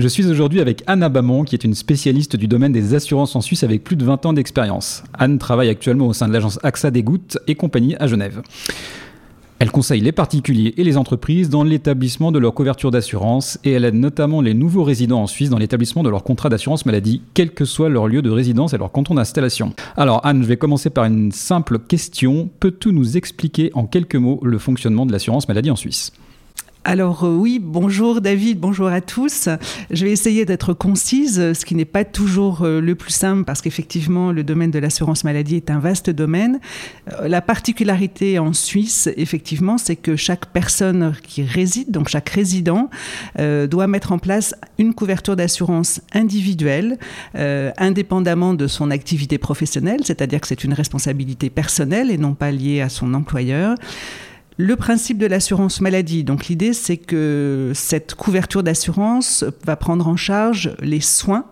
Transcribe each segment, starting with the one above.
Je suis aujourd'hui avec Anna Bamon, qui est une spécialiste du domaine des assurances en Suisse avec plus de 20 ans d'expérience. Anne travaille actuellement au sein de l'agence AXA des Gouttes et compagnie à Genève. Elle conseille les particuliers et les entreprises dans l'établissement de leur couverture d'assurance et elle aide notamment les nouveaux résidents en Suisse dans l'établissement de leur contrat d'assurance maladie, quel que soit leur lieu de résidence et leur canton d'installation. Alors Anne, je vais commencer par une simple question. Peux-tu nous expliquer en quelques mots le fonctionnement de l'assurance maladie en Suisse? Alors euh, oui, bonjour David, bonjour à tous. Je vais essayer d'être concise, ce qui n'est pas toujours euh, le plus simple parce qu'effectivement le domaine de l'assurance maladie est un vaste domaine. Euh, la particularité en Suisse, effectivement, c'est que chaque personne qui réside, donc chaque résident, doit mettre en place une couverture d'assurance individuelle, indépendamment de son activité professionnelle, c'est-à-dire que c'est une responsabilité personnelle et non pas liée à son employeur. Le principe de l'assurance maladie, donc l'idée c'est que cette couverture d'assurance va prendre en charge les soins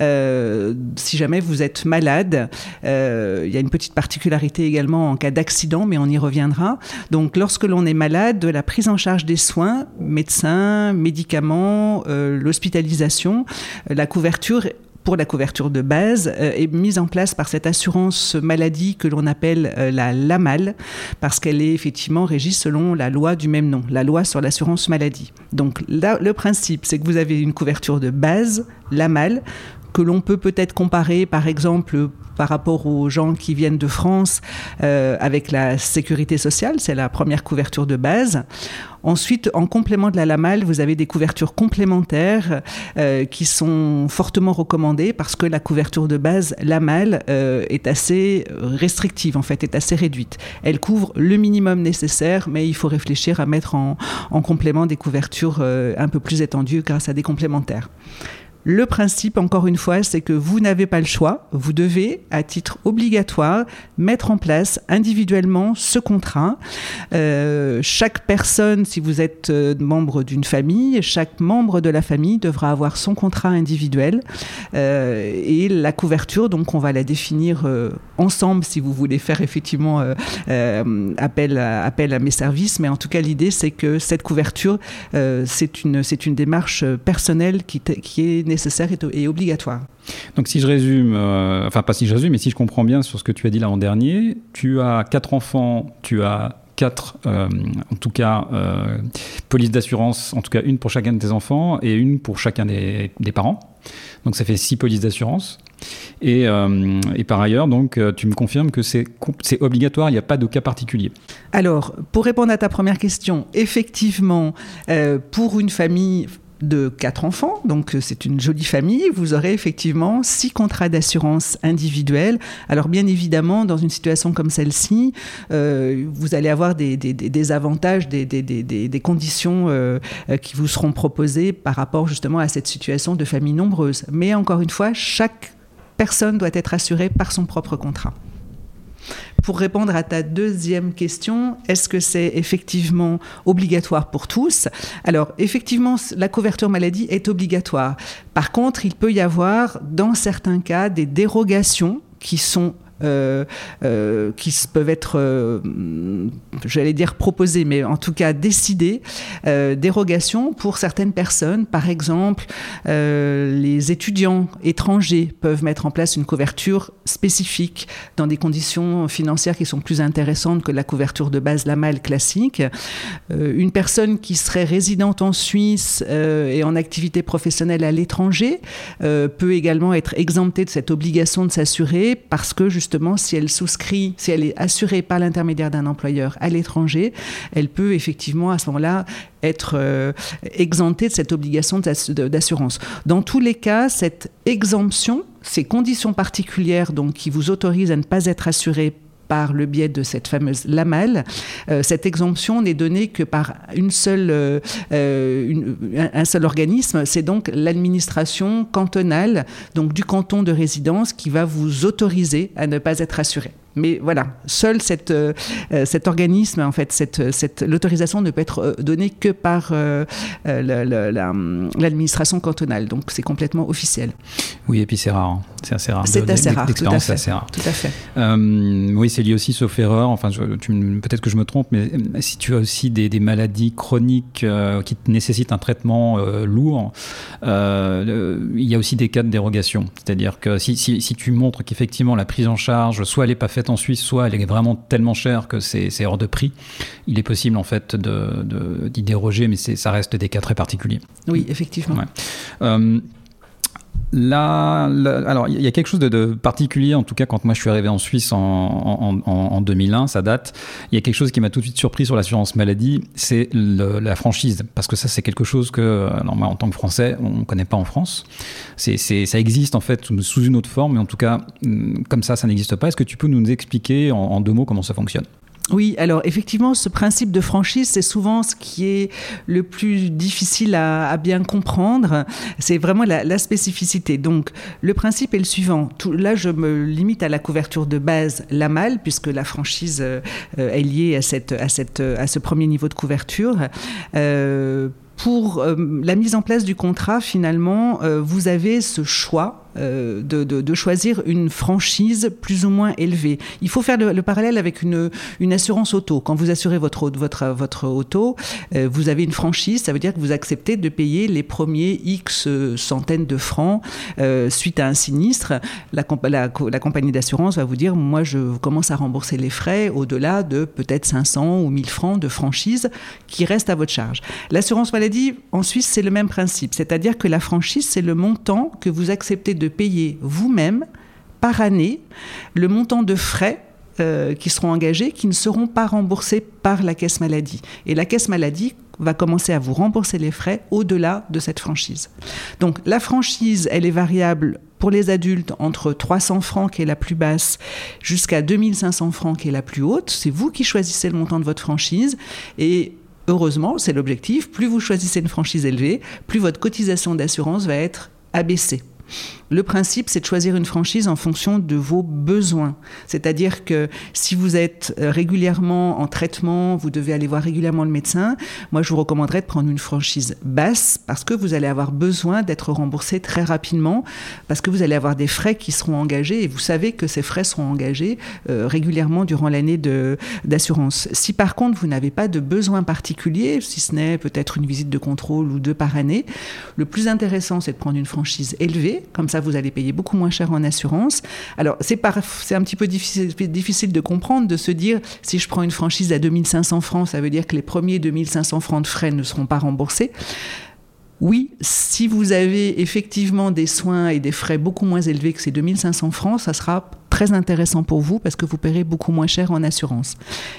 euh, si jamais vous êtes malade. Euh, il y a une petite particularité également en cas d'accident, mais on y reviendra. Donc lorsque l'on est malade, la prise en charge des soins, médecins, médicaments, euh, l'hospitalisation, la couverture pour la couverture de base euh, est mise en place par cette assurance maladie que l'on appelle euh, la LAMAL, parce qu'elle est effectivement régie selon la loi du même nom, la loi sur l'assurance maladie. Donc là, le principe, c'est que vous avez une couverture de base, LAMAL, que l'on peut peut-être comparer par exemple par rapport aux gens qui viennent de France euh, avec la sécurité sociale, c'est la première couverture de base. Ensuite, en complément de la LAMAL, vous avez des couvertures complémentaires euh, qui sont fortement recommandées parce que la couverture de base LAMAL euh, est assez restrictive, en fait, est assez réduite. Elle couvre le minimum nécessaire, mais il faut réfléchir à mettre en, en complément des couvertures un peu plus étendues grâce à des complémentaires. Le principe, encore une fois, c'est que vous n'avez pas le choix. Vous devez, à titre obligatoire, mettre en place individuellement ce contrat. Euh, chaque personne, si vous êtes euh, membre d'une famille, chaque membre de la famille devra avoir son contrat individuel euh, et la couverture. Donc, on va la définir ensemble si vous voulez faire effectivement appel, à, mes services. Mais en tout cas, l'idée, c'est que cette couverture, c'est une, c'est une démarche personnelle qui, qui est nécessaire et, obligatoire. Donc si je résume, euh, enfin pas si je résume, mais si je comprends bien sur ce que tu as dit l'an dernier, tu as quatre enfants, tu as quatre, euh, en tout cas, euh, polices d'assurance, en tout cas une pour chacun de tes enfants et une pour chacun des, parents. Donc ça fait six polices d'assurance. Et, et, par ailleurs, donc, tu me confirmes que c'est obligatoire, il n'y a pas de cas particulier. Alors, pour répondre à ta première question, effectivement, pour une famille, de quatre enfants, donc euh, c'est une jolie famille, vous aurez effectivement six contrats d'assurance individuels. Alors bien évidemment, dans une situation comme celle-ci, euh, vous allez avoir des, avantages, des, conditions euh, qui vous seront proposées par rapport justement à cette situation de famille nombreuse. Mais encore une fois, chaque personne doit être assurée par son propre contrat. Pour répondre à ta deuxième question, est-ce que c'est effectivement obligatoire pour tous? Alors, effectivement, la couverture maladie est obligatoire. Par contre, il peut y avoir, dans certains cas, des dérogations qui sont qui peuvent être, euh, j'allais dire proposées, mais en tout cas décidées, dérogations pour certaines personnes. Par exemple, les étudiants étrangers peuvent mettre en place une couverture spécifique dans des conditions financières qui sont plus intéressantes que la couverture de base la mal classique. une personne qui serait résidente en Suisse et en activité professionnelle à l'étranger peut également être exemptée de cette obligation de s'assurer parce que justement si elle souscrit, si elle est assurée par l'intermédiaire d'un employeur à l'étranger, elle peut effectivement à ce moment-là être euh, exemptée de cette obligation d'assurance. Dans tous les cas, cette exemption, ces conditions particulières donc, qui vous autorisent à ne pas être assuré par le biais de cette fameuse LAMAL. Euh, cette exemption n'est donnée que par euh, euh, un seul organisme, c'est donc l'administration cantonale, du canton de résidence, qui va vous autoriser à ne pas être assuré. Mais voilà, seul cette, cet organisme, en fait, cette, cette, l'autorisation ne peut être donnée que par l'administration cantonale. Donc c'est complètement officiel. Oui, et puis c'est rare. Hein. C'est assez rare. C'est assez rare. Tout à fait. Assez rare. Tout à fait. oui, c'est lié aussi, sauf erreur. Enfin, peut-être que je me trompe, mais si tu as aussi des, des maladies chroniques qui nécessitent un traitement lourd, il y a aussi des cas de dérogation. C'est-à-dire que si, si, si tu montres qu'effectivement la prise en charge, soit elle n'est pas faite en Suisse, soit elle est vraiment tellement chère que c'est hors de prix, il est possible en fait d'y de, d'y déroger, mais ça reste des cas très particuliers. Oui, effectivement. Euh, Là, alors il y a quelque chose de, particulier, en tout cas quand moi je suis arrivé en Suisse en, 2001, ça date. Il y a quelque chose qui m'a tout de suite surpris sur l'assurance maladie, c'est la franchise, parce que ça c'est quelque chose que, alors moi en tant que Français, on ne connaît pas en France. C'est, ça existe en fait sous une autre forme, mais en tout cas hum, comme ça, ça n'existe pas. Est-ce que tu peux nous expliquer en deux mots comment ça fonctionne? Oui, alors effectivement, ce principe de franchise, c'est souvent ce qui est le plus difficile à, bien comprendre. C'est vraiment la, spécificité. Donc, le principe est le suivant. là, je me limite à la couverture de base, la malle, puisque la franchise euh, est liée à, cette, à, cette, à ce premier niveau de couverture. Euh, pour euh, la mise en place du contrat, finalement, vous avez ce choix euh, de, choisir une franchise plus ou moins élevée. Il faut faire le, parallèle avec une, une, assurance auto. Quand vous assurez votre, votre, votre auto, euh, vous avez une franchise, ça veut dire que vous acceptez de payer les premiers X centaines de francs euh, suite à un sinistre. La, la, la compagnie d'assurance va vous dire, moi je commence à rembourser les frais au-delà de peut-être 500 ou 1000 francs de franchise qui restent à votre charge. L'assurance maladie en Suisse, c'est le même principe, c'est-à-dire que la franchise, c'est le montant que vous acceptez de de payer vous-même par année le montant de frais euh, qui seront engagés, qui ne seront pas remboursés par la caisse maladie. Et la caisse maladie va commencer à vous rembourser les frais au-delà de cette franchise. Donc la franchise, elle est variable pour les adultes entre 300 francs qui est la plus basse jusqu'à 2500 francs qui est la plus haute. C'est vous qui choisissez le montant de votre franchise et heureusement, c'est l'objectif, plus vous choisissez une franchise élevée, plus votre cotisation d'assurance va être abaissée. Le principe, c'est de choisir une franchise en fonction de vos besoins. C'est-à-dire que si vous êtes euh, régulièrement en traitement, vous devez aller voir régulièrement le médecin, moi je vous recommanderais de prendre une franchise basse parce que vous allez avoir besoin d'être remboursé très rapidement, parce que vous allez avoir des frais qui seront engagés et vous savez que ces frais seront engagés euh, régulièrement durant l'année d'assurance. Si par contre vous n'avez pas de besoin particulier, si ce n'est peut-être une visite de contrôle ou deux par année, le plus intéressant c'est de prendre une franchise élevée, comme ça vous allez payer beaucoup moins cher en assurance. Alors, c'est un petit peu difficile, difficile de comprendre, de se dire, si je prends une franchise à 2500 francs, ça veut dire que les premiers 2500 francs de frais ne seront pas remboursés. Oui, si vous avez effectivement des soins et des frais beaucoup moins élevés que ces 2500 francs, ça sera très intéressant pour vous parce que vous paierez beaucoup moins cher en assurance.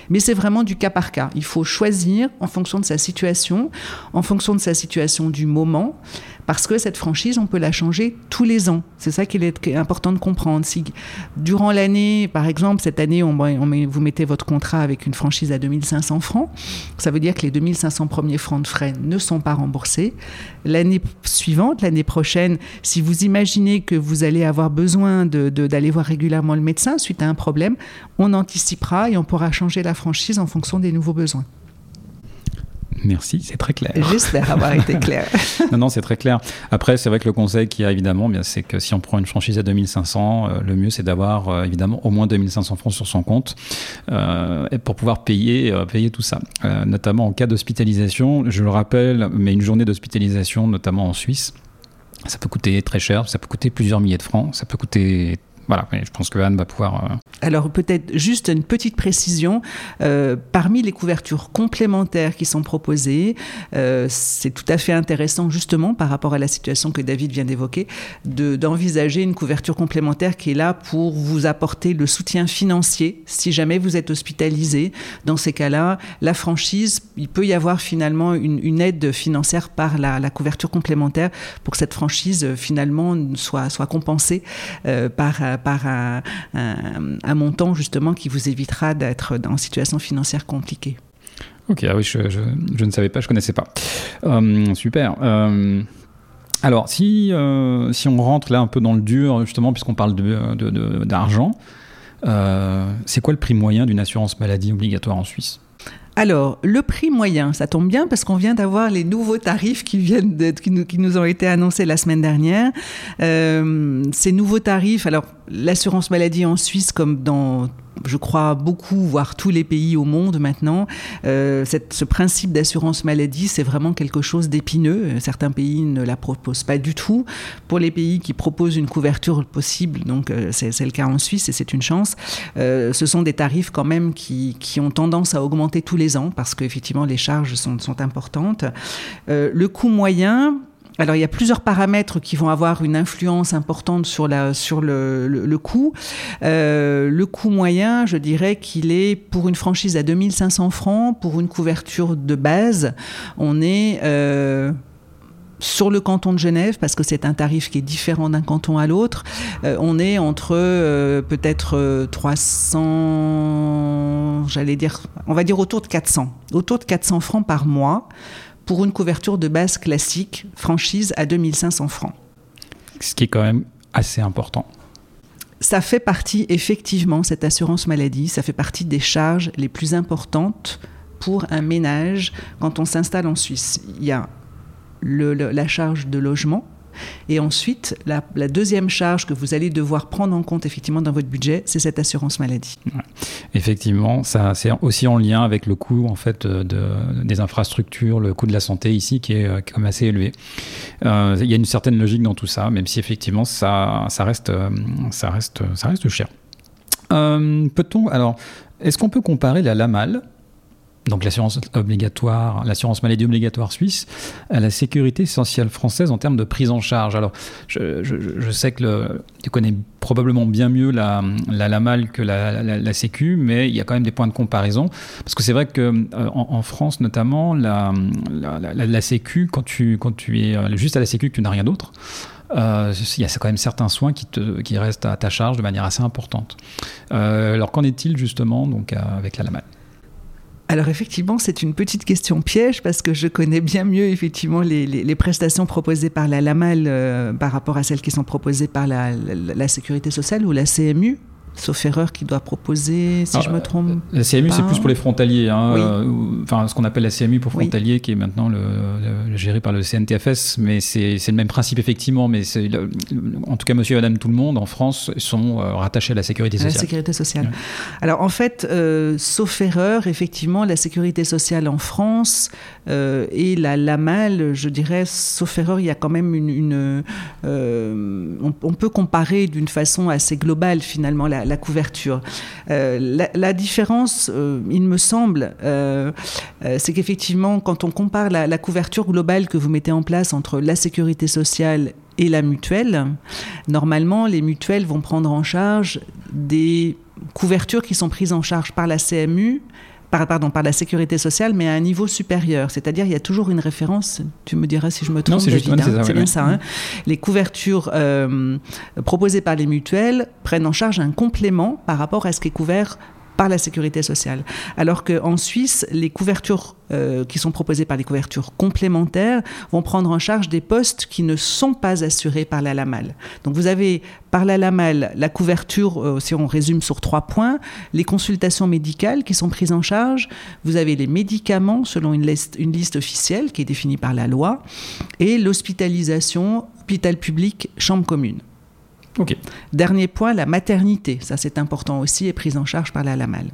Mais c'est vraiment du cas par cas. Il faut choisir en fonction de sa situation, en fonction de sa situation du moment, parce que cette franchise, on peut la changer tous les ans. C'est ça qu'il est important de comprendre. Si durant l'année, par exemple, cette année, on, vous mettez votre contrat avec une franchise à 2500 francs, ça veut dire que les 2500 premiers francs de frais ne sont pas remboursés. L'année suivante, l'année prochaine, si vous imaginez que vous allez avoir besoin d'aller voir régulièrement le médecin suite à un problème, on anticipera et on pourra changer la franchise en fonction des nouveaux besoins. Merci, c'est très clair. J'espère avoir été clair. non, non, c'est très clair. Après, c'est vrai que le conseil qu'il y a évidemment, bien, c'est que si on prend une franchise à 2500, euh, le mieux c'est d'avoir euh, évidemment au moins 2500 francs sur son compte euh, pour pouvoir payer, payer tout ça. notamment en cas d'hospitalisation, je le rappelle, mais une journée d'hospitalisation, notamment en Suisse, ça peut coûter très cher, ça peut coûter plusieurs milliers de francs, ça peut coûter voilà, je pense que Anne va pouvoir. Euh, Alors peut-être juste une petite précision. Euh, parmi les couvertures complémentaires qui sont proposées, euh, c'est tout à fait intéressant justement par rapport à la situation que David vient d'évoquer, d'envisager une couverture complémentaire qui est là pour vous apporter le soutien financier si jamais vous êtes hospitalisé. Dans ces cas-là, la franchise, il peut y avoir finalement une, aide financière par la, la, couverture complémentaire pour que cette franchise finalement soit, soit compensée par par un, montant justement qui vous évitera d'être en situation financière compliquée. Ok, ah oui, je, ne savais pas, je ne connaissais pas. Euh, super. Euh, alors, si, euh, si on rentre là un peu dans le dur, justement, puisqu'on parle d'argent, c'est quoi le prix moyen d'une assurance maladie obligatoire en Suisse? Alors, le prix moyen, ça tombe bien parce qu'on vient d'avoir les nouveaux tarifs qui viennent qui, nous, ont été annoncés la semaine dernière. Euh, ces nouveaux tarifs, alors l'assurance maladie en Suisse, comme dans je crois, beaucoup, voire tous les pays au monde maintenant. Euh, ce principe d'assurance maladie, c'est vraiment quelque chose d'épineux. Certains pays ne la proposent pas du tout. Pour les pays qui proposent une couverture possible, donc euh, c'est le cas en Suisse et c'est une chance, euh, ce sont des tarifs quand même qui, qui, ont tendance à augmenter tous les ans parce qu'effectivement les charges sont, sont importantes. Le coût moyen, alors il y a plusieurs paramètres qui vont avoir une influence importante sur, le, coût. Euh, le coût moyen, je dirais qu'il est pour une franchise à 2500 francs, pour une couverture de base, on est... Euh, sur le canton de Genève, parce que c'est un tarif qui est différent d'un canton à l'autre, euh, on est entre peut-être 300, euh, j'allais dire, on va dire autour de 400, autour de 400 francs par mois pour une couverture de base classique, franchise à 2500 francs. Ce qui est quand même assez important. Ça fait partie, effectivement, cette assurance maladie, ça fait partie des charges les plus importantes pour un ménage quand on s'installe en Suisse. Il y a le, la charge de logement, et ensuite, la, deuxième charge que vous allez devoir prendre en compte effectivement dans votre budget, c'est cette assurance maladie. Effectivement, ça c'est aussi en lien avec le coût en fait de, des infrastructures, le coût de la santé ici qui est quand même assez élevé. Euh, il y a une certaine logique dans tout ça, même si effectivement ça, ça reste, euh, ça reste, ça reste cher. Euh, peut-on alors, est-ce qu'on peut comparer la LAMAL donc l'assurance obligatoire, l'assurance maladie obligatoire suisse, à la sécurité sociale française en termes de prise en charge. Alors, je, sais que tu connais probablement bien mieux la, la LAMAL que la, la, Sécu, mais il y a quand même des points de comparaison. Parce que c'est vrai qu'en euh, en, France, notamment, la, la, Sécu, quand tu, quand tu es euh, juste à la Sécu, que tu n'as rien d'autre, euh, il y a quand même certains soins qui, te, qui restent à ta charge de manière assez importante. alors qu'en est-il justement donc, avec la LAMAL? Alors effectivement, c'est une petite question piège parce que je connais bien mieux effectivement les, prestations proposées par la LAMAL euh, par rapport à celles qui sont proposées par la, la Sécurité sociale ou la CMU sauf erreur, qui doit proposer, si je me trompe. La CMU, c'est plus pour les frontaliers, hein, euh, enfin ce qu'on appelle la CMU pour frontaliers, qui est maintenant le, géré par le CNTFS, mais c'est le même principe effectivement, mais en tout cas, monsieur et madame tout le monde en France sont euh, rattachés à la sécurité sociale. la sécurité sociale. Alors en fait, euh, sauf erreur, effectivement, la sécurité sociale en France et la LAMAL, je dirais, sauf erreur, il y a quand même une... on, on, peut comparer d'une façon assez globale finalement la, la, couverture. Euh, la, différence, euh, il me semble, euh, c'est qu'effectivement, quand on compare la, couverture globale que vous mettez en place entre la sécurité sociale et la mutuelle, normalement, les mutuelles vont prendre en charge des couvertures qui sont prises en charge par la CMU par, pardon, par la sécurité sociale, mais à un niveau supérieur. C'est-à-dire, il y a toujours une référence, tu me diras si je me trompe, c'est hein, bien ça. Hein. Les couvertures euh, proposées par les mutuelles prennent en charge un complément par rapport à ce qui est couvert par la sécurité sociale. Alors qu'en Suisse, les couvertures euh, qui sont proposées par les couvertures complémentaires vont prendre en charge des postes qui ne sont pas assurés par la LAMAL. Donc vous avez par la LAMAL la couverture, euh, si on résume sur trois points, les consultations médicales qui sont prises en charge, vous avez les médicaments selon une liste, une liste officielle qui est définie par la loi, et l'hospitalisation, hôpital public, chambre commune. Dernier point, la maternité. Ça, c'est important aussi, est prise en charge par la LAMAL.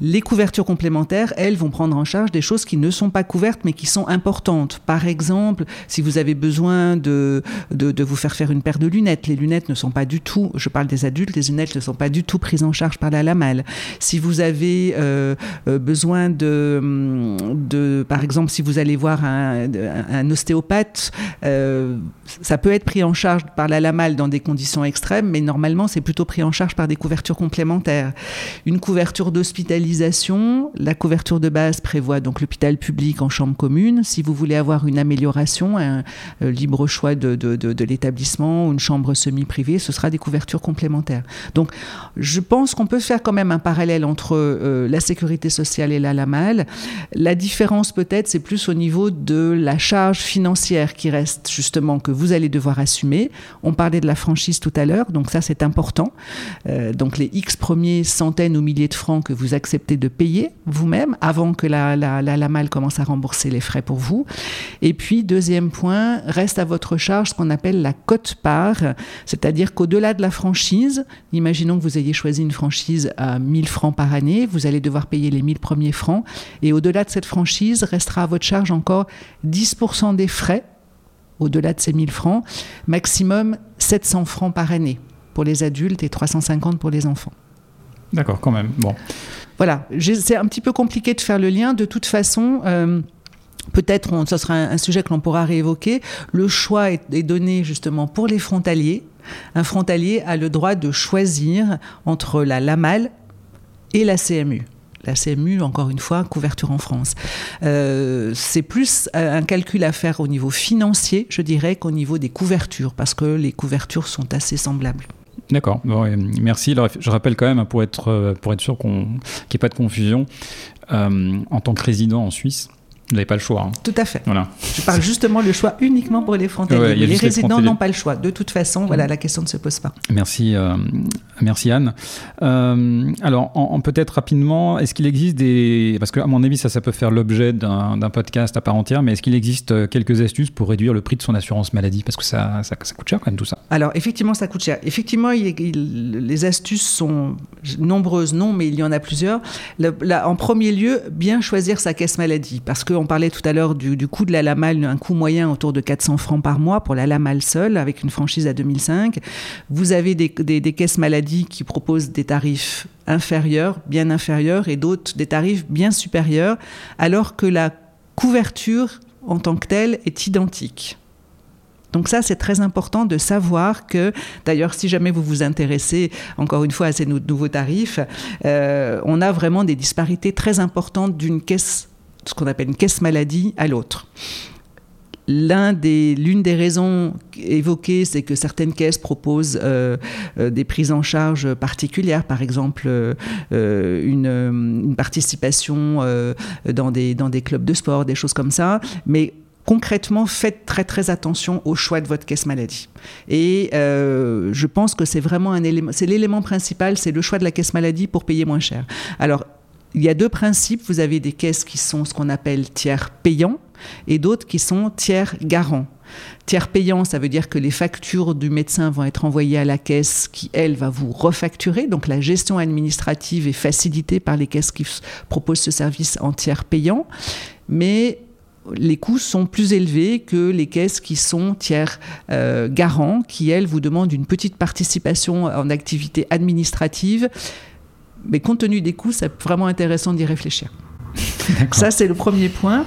Les couvertures complémentaires, elles, vont prendre en charge des choses qui ne sont pas couvertes mais qui sont importantes. Par exemple, si vous avez besoin de, de, vous faire faire une paire de lunettes, les lunettes ne sont pas du tout, je parle des adultes, les lunettes ne sont pas du tout prises en charge par la LAMAL. Si vous avez euh, euh, besoin de, de, par exemple, si vous allez voir un, ostéopathe, euh, ça peut être pris en charge par la LAMAL dans des conditions extrêmes, mais normalement, c'est plutôt pris en charge par des couvertures complémentaires. Une couverture d'hospitalité la couverture de base prévoit donc l'hôpital public en chambre commune. Si vous voulez avoir une amélioration, un, libre choix de, l'établissement ou une chambre semi-privée, ce sera des couvertures complémentaires. Donc, je pense qu'on peut faire quand même un parallèle entre la sécurité sociale et la LAMAL. La différence peut-être, c'est plus au niveau de la charge financière qui reste justement que vous allez devoir assumer. On parlait de la franchise tout à l'heure, donc ça c'est important. Euh, donc les X premiers centaines ou milliers de francs que vous acceptez de payer vous-même avant que la, la, la, MAL commence à rembourser les frais pour vous. Et puis deuxième point, reste à votre charge ce qu'on appelle la cote-part, c'est-à-dire qu'au-delà de la franchise, imaginons que vous ayez choisi une franchise à 1000 francs par année, vous allez devoir payer les 1000 premiers francs et au-delà de cette franchise, restera à votre charge encore 10% des frais au-delà de ces 1000 francs, maximum 700 francs par année pour les adultes et 350 pour les enfants. D'accord, quand même. Bon. Voilà, c'est un petit peu compliqué de faire le lien. De toute façon, euh, peut-être ce sera un, sujet que l'on pourra réévoquer. Le choix est, donné justement pour les frontaliers. Un frontalier a le droit de choisir entre la LAMAL et la CMU la CMU, encore une fois, couverture en France. Euh, c'est plus un calcul à faire au niveau financier, je dirais, qu'au niveau des couvertures, parce que les couvertures sont assez semblables. D'accord, merci. je rappelle quand même, pour être, euh, pour être sûr qu'il n'y ait pas de confusion, euh, en tant que résident en Suisse, vous n'avez pas le choix. Hein. Tout à fait. Voilà. Je parle justement le choix uniquement pour les frontaliers. les résidents n'ont pas le choix. De toute façon, voilà, la question ne se pose pas. Merci, euh, merci Anne. Euh, alors, peut-être rapidement, est-ce qu'il existe des... Parce qu'à mon avis, ça, ça peut faire l'objet d'un podcast à part entière, mais est-ce qu'il existe euh, quelques astuces pour réduire le prix de son assurance maladie? Parce que ça, ça, coûte cher quand même tout ça. Alors, effectivement, ça coûte cher. Effectivement, les astuces sont nombreuses, non, mais il y en a plusieurs. en premier lieu, bien choisir sa caisse maladie. Parce que on parlait tout à l'heure du, coût de la LAMAL, un coût moyen autour de 400 francs par mois pour la LAMAL seule, avec une franchise à 2005. Vous avez des, caisses maladies qui proposent des tarifs inférieurs, bien inférieurs, et d'autres des tarifs bien supérieurs, alors que la couverture en tant que telle est identique. Donc ça, c'est très important de savoir que, d'ailleurs, si jamais vous vous intéressez encore une fois à ces nouveaux tarifs, euh, on a vraiment des disparités très importantes d'une caisse ce qu'on appelle une caisse maladie à l'autre. L'une des, des, raisons évoquées, c'est que certaines caisses proposent euh, euh, des prises en charge particulières, par exemple euh, une, participation dans, des, dans des clubs de sport, des choses comme ça. Mais concrètement, faites très très attention au choix de votre caisse maladie. Et je pense que c'est vraiment un élément, c'est l'élément principal, c'est le choix de la caisse maladie pour payer moins cher. Alors il y a deux principes. Vous avez des caisses qui sont ce qu'on appelle tiers payants et d'autres qui sont tiers garants. Tiers payant, ça veut dire que les factures du médecin vont être envoyées à la caisse qui, elle, va vous refacturer. Donc la gestion administrative est facilitée par les caisses qui proposent ce service en tiers payant. Mais les coûts sont plus élevés que les caisses qui sont tiers euh, garants, qui, elles, vous demandent une petite participation en activité administrative mais compte tenu des coûts, c'est vraiment intéressant d'y réfléchir. Ça, c'est le premier point.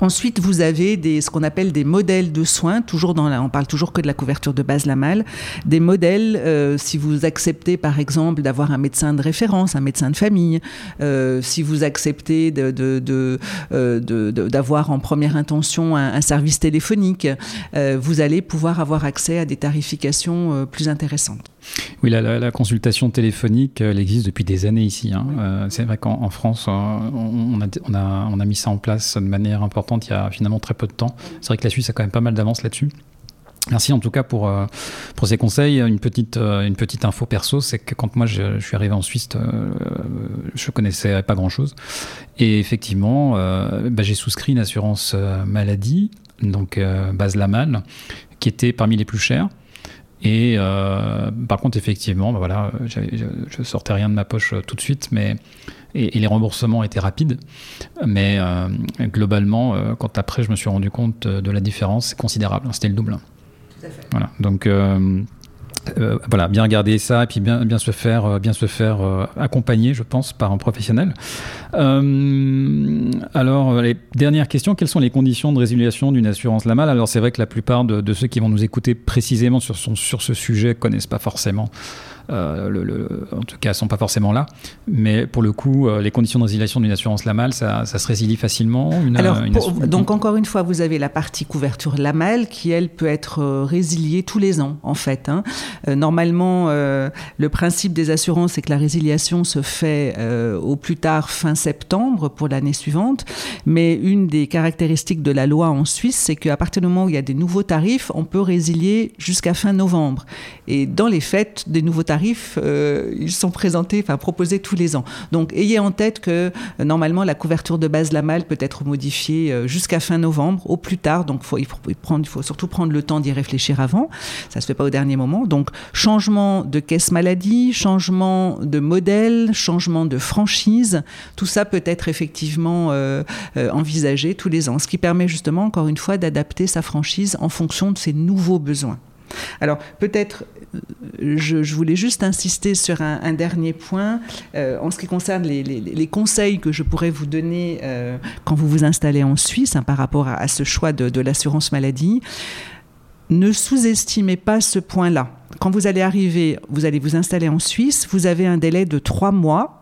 Ensuite, vous avez des, ce qu'on appelle des modèles de soins, toujours dans la, on parle toujours que de la couverture de base la malle, des modèles, euh, si vous acceptez par exemple d'avoir un médecin de référence, un médecin de famille, euh, si vous acceptez de, de, de, euh, d'avoir en première intention un, un service téléphonique, vous allez pouvoir avoir accès à des tarifications plus intéressantes. Oui, la, consultation téléphonique, elle existe depuis des années ici. Hein. Euh, c'est vrai qu'en France, euh, on, a, mis ça en place de manière importante il y a finalement très peu de temps. C'est vrai que la Suisse a quand même pas mal d'avance là-dessus. Merci en tout cas pour, euh, ces conseils. Une petite, info perso, c'est que quand moi je, suis arrivé en Suisse, je connaissais pas grand-chose. Et effectivement, bah, j'ai souscrit une assurance maladie, donc base Lamal, qui était parmi les plus chères. Et euh, par contre, effectivement, bah voilà, je, je, sortais rien de ma poche euh, tout de suite, mais et, les remboursements étaient rapides. Mais euh, globalement, quand après je me suis rendu compte de la différence, c'est considérable. Hein, c'était le double. Tout à fait. Voilà. Donc euh, voilà, bien regarder ça et puis bien, bien se faire, euh, bien se faire euh, accompagner, je pense, par un professionnel. alors, les dernières questions, quelles sont les conditions de résiliation d'une assurance LAMAL? Alors, c'est vrai que la plupart de, ceux qui vont nous écouter précisément sur, sur ce sujet connaissent pas forcément en tout cas, sont pas forcément là. Mais pour le coup, les conditions de résiliation d'une assurance LAMAL, ça, ça, se résilie facilement. Alors, donc encore une fois, vous avez la partie couverture LAMAL qui, elle, peut être résiliée tous les ans, en fait. Hein. normalement, le principe des assurances, c'est que la résiliation se fait au plus tard fin septembre pour l'année suivante. Mais une des caractéristiques de la loi en Suisse, c'est qu'à partir du moment où il y a des nouveaux tarifs, on peut résilier jusqu'à fin novembre. Et dans les faits, des nouveaux tarifs, euh, ils sont présentés, enfin proposés tous les ans. Donc ayez en tête que euh, normalement la couverture de base la malle peut être modifiée euh, jusqu'à fin novembre, au plus tard. Donc il, faut surtout prendre le temps d'y réfléchir avant. Ça se fait pas au dernier moment. Donc changement de caisse maladie, changement de modèle, changement de franchise, tout ça peut être effectivement envisagé tous les ans, ce qui permet justement encore une fois d'adapter sa franchise en fonction de ses nouveaux besoins. Alors peut-être, je, voulais juste insister sur un, dernier point euh, en ce qui concerne les, conseils que je pourrais vous donner euh, quand vous vous installez en Suisse hein, par rapport à, ce choix de l'assurance maladie. Ne sous-estimez pas ce point-là. Quand vous allez arriver, vous allez vous installer en Suisse, vous avez un délai de trois mois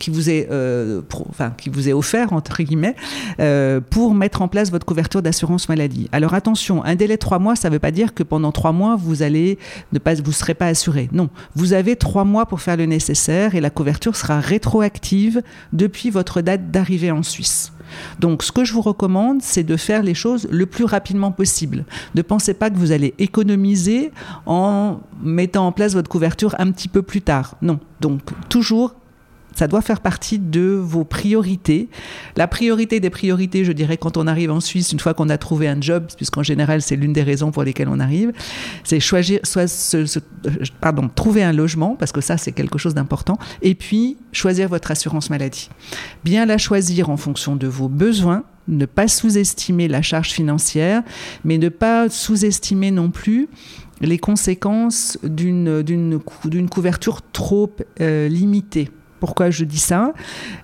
qui vous est, euh, enfin, qui vous est offert, entre guillemets, euh, pour mettre en place votre couverture d'assurance maladie. Alors attention, un délai de trois mois, ça ne veut pas dire que pendant trois mois, vous allez ne pas, vous serez pas assuré. Non, vous avez trois mois pour faire le nécessaire et la couverture sera rétroactive depuis votre date d'arrivée en Suisse. Donc, ce que je vous recommande, c'est de faire les choses le plus rapidement possible. Ne pensez pas que vous allez économiser en mettant en place votre couverture un petit peu plus tard. Non. Donc, toujours ça doit faire partie de vos priorités. La priorité des priorités, je dirais, quand on arrive en Suisse, une fois qu'on a trouvé un job, puisqu'en général c'est l'une des raisons pour lesquelles on arrive, c'est choisir, soit pardon, trouver un logement, parce que ça c'est quelque chose d'important, et puis choisir votre assurance maladie. Bien la choisir en fonction de vos besoins, ne pas sous-estimer la charge financière, mais ne pas sous-estimer non plus les conséquences d'une couverture trop euh, limitée. Pourquoi je dis ça?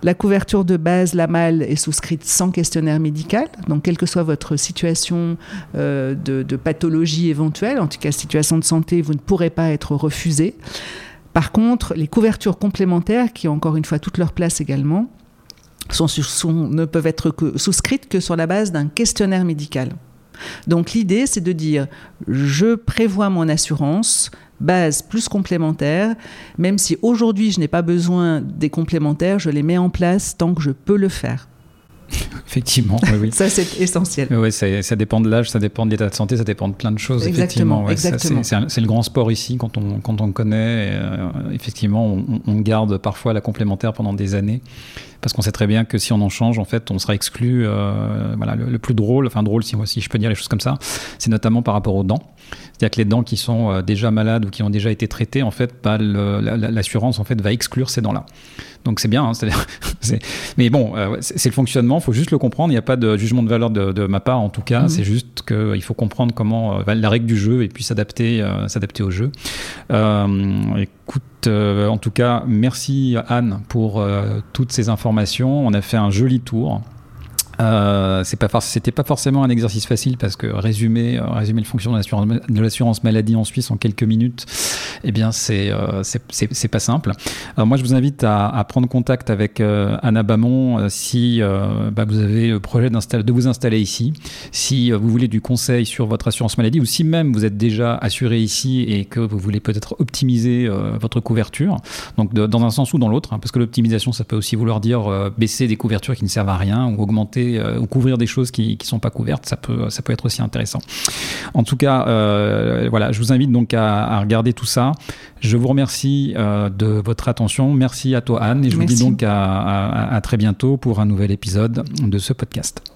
La couverture de base, la malle, est souscrite sans questionnaire médical. Donc, quelle que soit votre situation euh, de, pathologie éventuelle, en tout cas situation de santé, vous ne pourrez pas être refusé. Par contre, les couvertures complémentaires, qui ont encore une fois toute leur place également, ne peuvent être souscrites que sur la base d'un questionnaire médical. Donc l'idée, c'est de dire, je prévois mon assurance, base plus complémentaire, même si aujourd'hui je n'ai pas besoin des complémentaires, je les mets en place tant que je peux le faire. Effectivement, oui, oui. ça c'est essentiel. Oui, ça dépend de l'âge, ça dépend de l'état de santé, ça dépend de plein de choses. Exactement, exactement. C'est le grand sport ici quand on, quand on connaît. Euh, effectivement, on, on, garde parfois la complémentaire pendant des années parce qu'on sait très bien que si on en change, en fait, on sera exclu. Euh, voilà, le, plus drôle, enfin drôle si, si je peux dire les choses comme ça, c'est notamment par rapport aux dents. C'est-à-dire que les dents qui sont euh, déjà malades ou qui ont déjà été traitées, en fait, bah, l'assurance en fait va exclure ces dents-là. Donc c'est bien, hein, mais bon, euh, c'est le fonctionnement, il faut juste le comprendre. Il n'y a pas de jugement de valeur de, ma part, en tout cas. Mhm. C'est juste qu'il faut comprendre comment la règle du jeu et puis s'adapter, s'adapter au jeu. Écoute, euh, en tout cas, merci Anne pour euh, toutes ces informations. On a fait un joli tour. Euh, c'était pas forcément un exercice facile parce que résumer, euh, résumer le fonctionnement de l'assurance maladie en Suisse en quelques minutes, eh bien c'est euh, c'est pas simple. Alors moi je vous invite à, à prendre contact avec euh, Anna Bamon si bah, vous avez le projet de vous installer ici, si vous voulez du conseil sur votre assurance maladie ou si même vous êtes déjà assuré ici et que vous voulez peut-être optimiser votre couverture, donc dans un sens ou dans l'autre, hein, parce que l'optimisation ça peut aussi vouloir dire baisser des couvertures qui ne servent à rien ou augmenter euh, ou couvrir des choses qui ne sont pas couvertes, ça peut, ça peut être aussi intéressant. En tout cas, euh, voilà, je vous invite donc à, regarder tout ça. Je vous remercie euh, de votre attention. Merci à toi Anne et je vous dis donc à très bientôt pour un nouvel épisode de ce podcast.